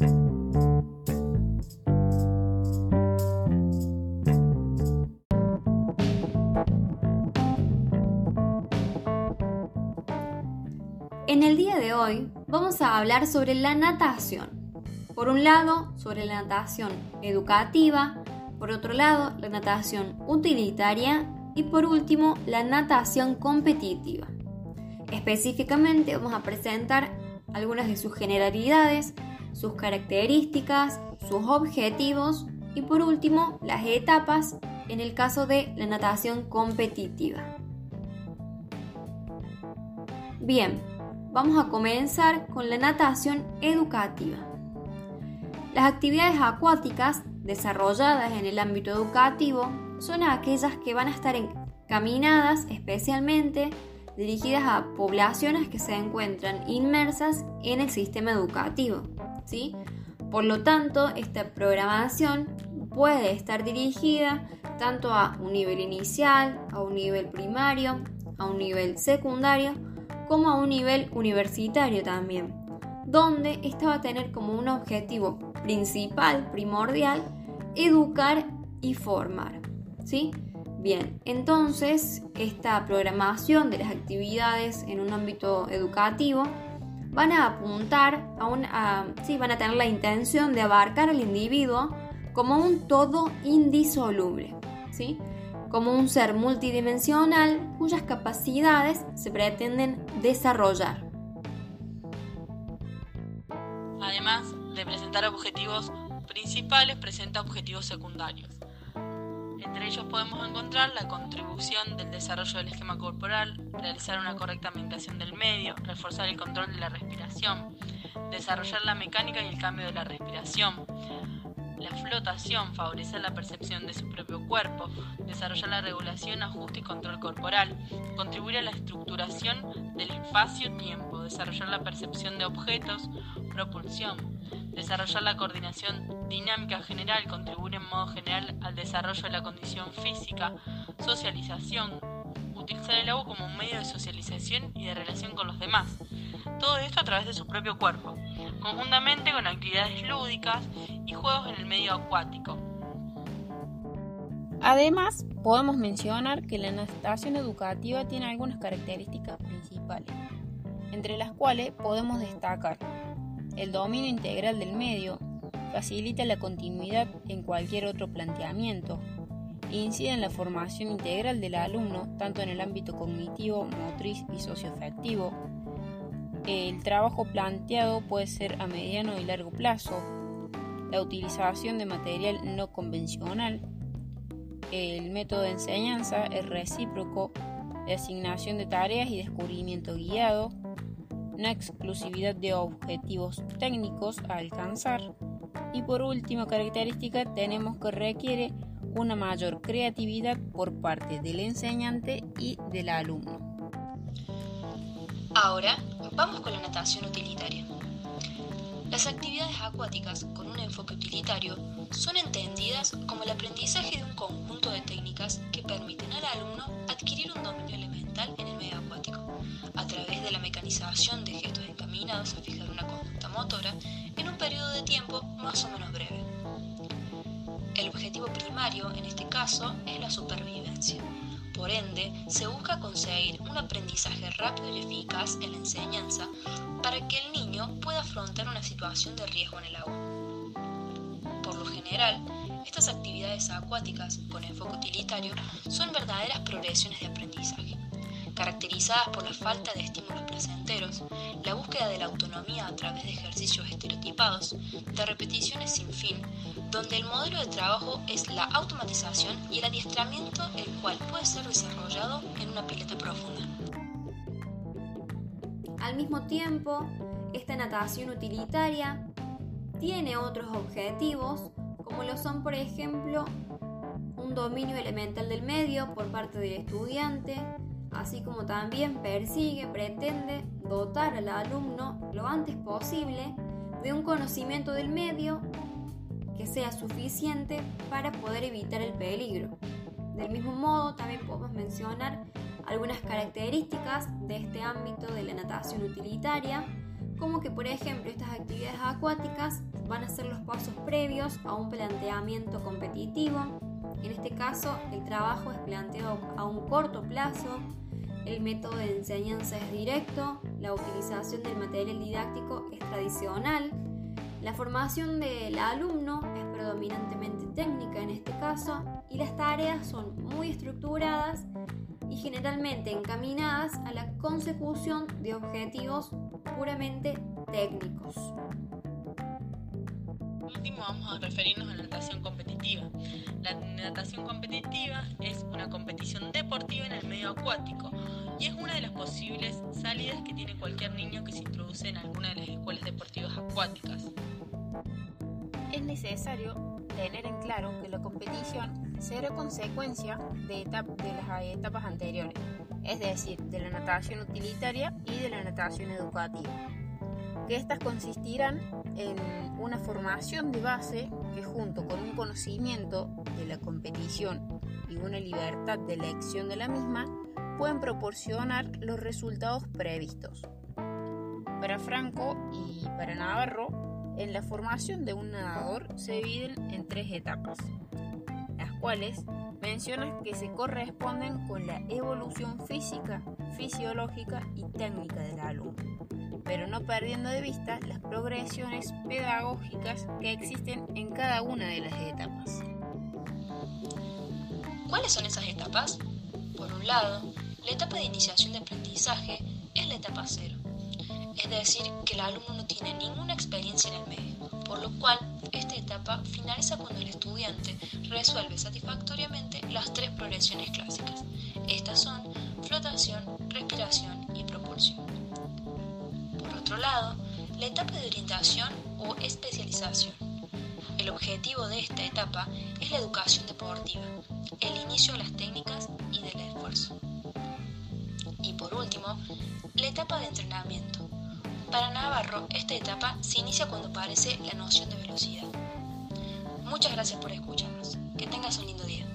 En el día de hoy vamos a hablar sobre la natación. Por un lado, sobre la natación educativa, por otro lado, la natación utilitaria y por último, la natación competitiva. Específicamente vamos a presentar algunas de sus generalidades, sus características, sus objetivos y por último las etapas en el caso de la natación competitiva. Bien, vamos a comenzar con la natación educativa. Las actividades acuáticas desarrolladas en el ámbito educativo son aquellas que van a estar encaminadas especialmente dirigidas a poblaciones que se encuentran inmersas en el sistema educativo. ¿Sí? Por lo tanto, esta programación puede estar dirigida tanto a un nivel inicial, a un nivel primario, a un nivel secundario, como a un nivel universitario también, donde esta va a tener como un objetivo principal, primordial, educar y formar. ¿Sí? Bien, entonces esta programación de las actividades en un ámbito educativo van a apuntar a un, sí, van a tener la intención de abarcar al individuo como un todo indisoluble, ¿sí? como un ser multidimensional cuyas capacidades se pretenden desarrollar. Además de presentar objetivos principales, presenta objetivos secundarios. Entre ellos podemos encontrar la contribución del desarrollo del esquema corporal, realizar una correcta ambientación del medio, reforzar el control de la respiración, desarrollar la mecánica y el cambio de la respiración, la flotación, favorecer la percepción de su propio cuerpo, desarrollar la regulación, ajuste y control corporal, contribuir a la estructuración del espacio-tiempo, desarrollar la percepción de objetos, propulsión, desarrollar la coordinación dinámica general, contribuir en modo general al desarrollo de la condición física, socialización, utilizar el agua como un medio de socialización y de relación con los demás. Todo esto a través de su propio cuerpo, conjuntamente con actividades lúdicas y juegos en el medio acuático. Además, podemos mencionar que la natación educativa tiene algunas características principales, entre las cuales podemos destacar el dominio integral del medio facilita la continuidad en cualquier otro planteamiento e incide en la formación integral del alumno tanto en el ámbito cognitivo, motriz y socioafectivo. El trabajo planteado puede ser a mediano y largo plazo, la utilización de material no convencional, el método de enseñanza es recíproco, la asignación de tareas y descubrimiento guiado, una exclusividad de objetivos técnicos a alcanzar. Y por última característica tenemos que requiere una mayor creatividad por parte del enseñante y del alumno. Ahora vamos con la natación utilitaria. Las actividades acuáticas con un enfoque utilitario son entendidas como el aprendizaje de un conjunto de técnicas que permiten al alumno adquirir un dominio elemental mecanización de gestos encaminados a fijar una conducta motora en un periodo de tiempo más o menos breve. El objetivo primario en este caso es la supervivencia. Por ende, se busca conseguir un aprendizaje rápido y eficaz en la enseñanza para que el niño pueda afrontar una situación de riesgo en el agua. Por lo general, estas actividades acuáticas con enfoque utilitario son verdaderas progresiones de aprendizaje caracterizadas por la falta de estímulos placenteros, la búsqueda de la autonomía a través de ejercicios estereotipados, de repeticiones sin fin, donde el modelo de trabajo es la automatización y el adiestramiento, el cual puede ser desarrollado en una pileta profunda. Al mismo tiempo, esta natación utilitaria tiene otros objetivos, como lo son, por ejemplo, un dominio elemental del medio por parte del estudiante, así como también persigue, pretende dotar al alumno lo antes posible de un conocimiento del medio que sea suficiente para poder evitar el peligro. Del mismo modo, también podemos mencionar algunas características de este ámbito de la natación utilitaria, como que por ejemplo estas actividades acuáticas van a ser los pasos previos a un planteamiento competitivo. En este caso, el trabajo es planteado a un corto plazo, el método de enseñanza es directo, la utilización del material didáctico es tradicional, la formación del alumno es predominantemente técnica en este caso y las tareas son muy estructuradas y generalmente encaminadas a la consecución de objetivos puramente técnicos. Por último, vamos a referirnos a la natación competitiva. Natación competitiva es una competición deportiva en el medio acuático y es una de las posibles salidas que tiene cualquier niño que se introduce en alguna de las escuelas deportivas acuáticas. Es necesario tener en claro que la competición será consecuencia de, de las etapas anteriores, es decir, de la natación utilitaria y de la natación educativa, que estas consistirán en una formación de base que junto con un conocimiento de la competición y una libertad de elección de la misma pueden proporcionar los resultados previstos. Para Franco y para Navarro, en la formación de un nadador se dividen en tres etapas, las cuales mencionan que se corresponden con la evolución física, fisiológica y técnica del alumno, pero no perdiendo de vista las progresiones pedagógicas que existen en cada una de las etapas. ¿Cuáles son esas etapas? Por un lado, la etapa de iniciación de aprendizaje es la etapa cero, es decir, que el alumno no tiene ninguna experiencia en el medio, por lo cual esta etapa finaliza cuando el estudiante resuelve satisfactoriamente las tres progresiones clásicas. Estas son flotación, respiración y propulsión. Otro lado, la etapa de orientación o especialización. El objetivo de esta etapa es la educación deportiva, el inicio de las técnicas y del esfuerzo. Y por último, la etapa de entrenamiento. Para Navarro, esta etapa se inicia cuando aparece la noción de velocidad. Muchas gracias por escucharnos. Que tengas un lindo día.